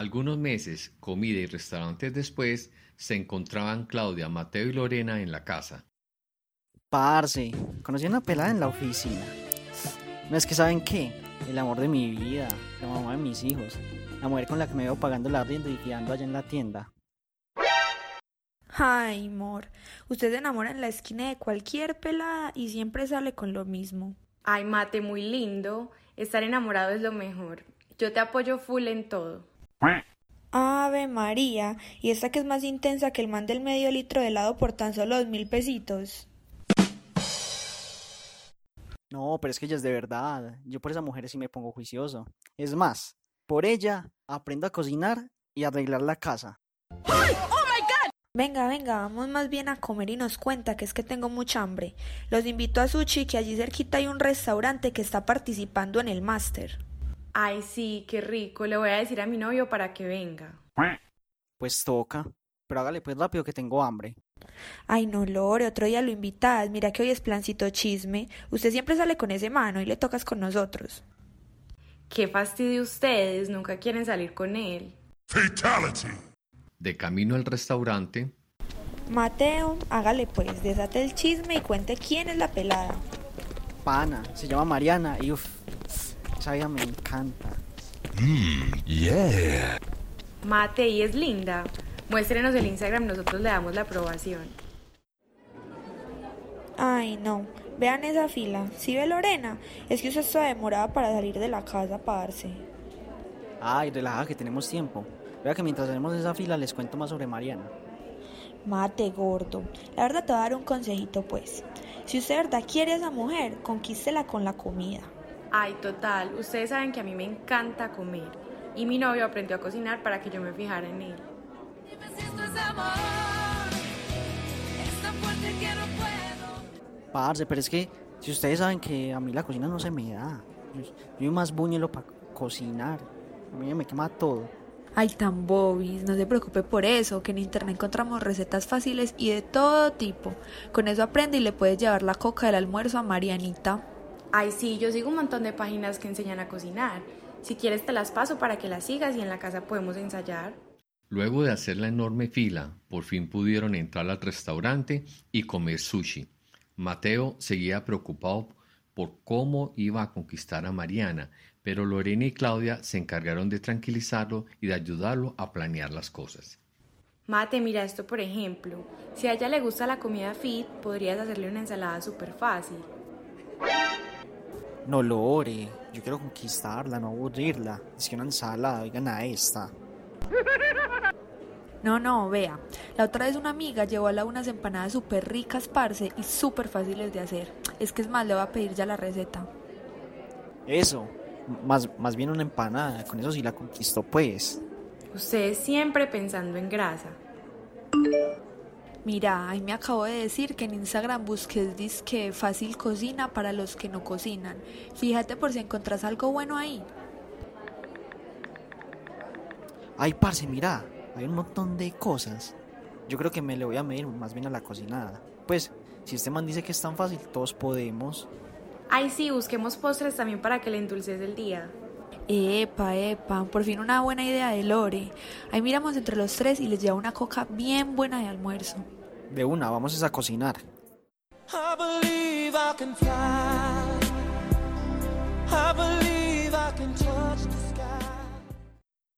Algunos meses, comida y restaurantes después, se encontraban Claudia, Mateo y Lorena en la casa. Parce, conocí a una pelada en la oficina. No es que saben qué, el amor de mi vida, la mamá de mis hijos, la mujer con la que me veo pagando la rienda y guiando allá en la tienda. Ay, amor, usted se enamora en la esquina de cualquier pelada y siempre sale con lo mismo. Ay, mate, muy lindo. Estar enamorado es lo mejor. Yo te apoyo full en todo. Ave María, y esta que es más intensa que el man del medio litro de helado por tan solo dos mil pesitos. No, pero es que ella es de verdad. Yo por esa mujer sí me pongo juicioso. Es más, por ella aprendo a cocinar y arreglar la casa. Venga, venga, vamos más bien a comer y nos cuenta que es que tengo mucha hambre. Los invito a Sushi, que allí cerquita hay un restaurante que está participando en el máster. Ay, sí, qué rico. Le voy a decir a mi novio para que venga. Pues toca. Pero hágale pues rápido que tengo hambre. Ay, no, Lore, otro día lo invitas. Mira que hoy es plancito chisme. Usted siempre sale con ese mano y le tocas con nosotros. Qué fastidio ustedes, nunca quieren salir con él. De camino al restaurante, Mateo, hágale pues, desate el chisme y cuente quién es la pelada. Pana, se llama Mariana y uff, esa vida me encanta. Mate, y es linda. Muéstrenos el Instagram, nosotros le damos la aprobación. Ay, no. Vean esa fila. ¿Sí ve Lorena? Es que usted está demorada para salir de la casa, parce. Ay, relajada que tenemos tiempo. Vea que mientras hacemos esa fila les cuento más sobre Mariana. Mate gordo. La verdad te voy a dar un consejito, pues. Si usted de verdad quiere a esa mujer, conquístela con la comida. Ay, total, ustedes saben que a mí me encanta comer. Y mi novio aprendió a cocinar para que yo me fijara en él. Parce, pero es que si ustedes saben que a mí la cocina no se me da. Yo, soy más buñuelo para cocinar. A mí me quema todo. Ay, tan bobis, no se preocupe por eso, que en internet encontramos recetas fáciles y de todo tipo. Con eso aprende y le puedes llevar la coca del almuerzo a Marianita. Ay, sí, yo sigo un montón de páginas que enseñan a cocinar. Si quieres te las paso para que las sigas y en la casa podemos ensayar. luego de hacer la enorme fila, por fin pudieron entrar al restaurante y comer sushi. Mateo seguía preocupado por cómo iba a conquistar a Mariana, pero Lorena y Claudia se encargaron de tranquilizarlo y de ayudarlo a planear las cosas. Mate, mira esto por ejemplo. Si a ella le gusta la comida fit, podrías hacerle una ensalada súper fácil. No lore, yo quiero conquistarla, no aburrirla. Es que una ensalada, oigan a esta. No, no, vea. La otra vez una amiga llevó a la unas empanadas súper ricas, parce, y súper fáciles de hacer. Es que es más, le voy a pedir ya la receta. Eso, más, más bien una empanada, con eso sí la conquistó pues. Ustedes siempre pensando en grasa. Mira, ahí me acabo de decir que en Instagram busques disque fácil cocina para los que no cocinan. Fíjate por si encontrás algo bueno ahí. Ay, parce, mira, hay un montón de cosas. Yo creo que me le voy a medir más bien a la cocinada. Pues, si este man dice que es tan fácil, todos podemos. Ay, sí, busquemos postres también para que le endulces el día. Epa, epa, por fin una buena idea de Lore. Ahí miramos entre los tres y les lleva una coca bien buena de almuerzo. De una, vamos a cocinar. I believe I can fly. I believe I can take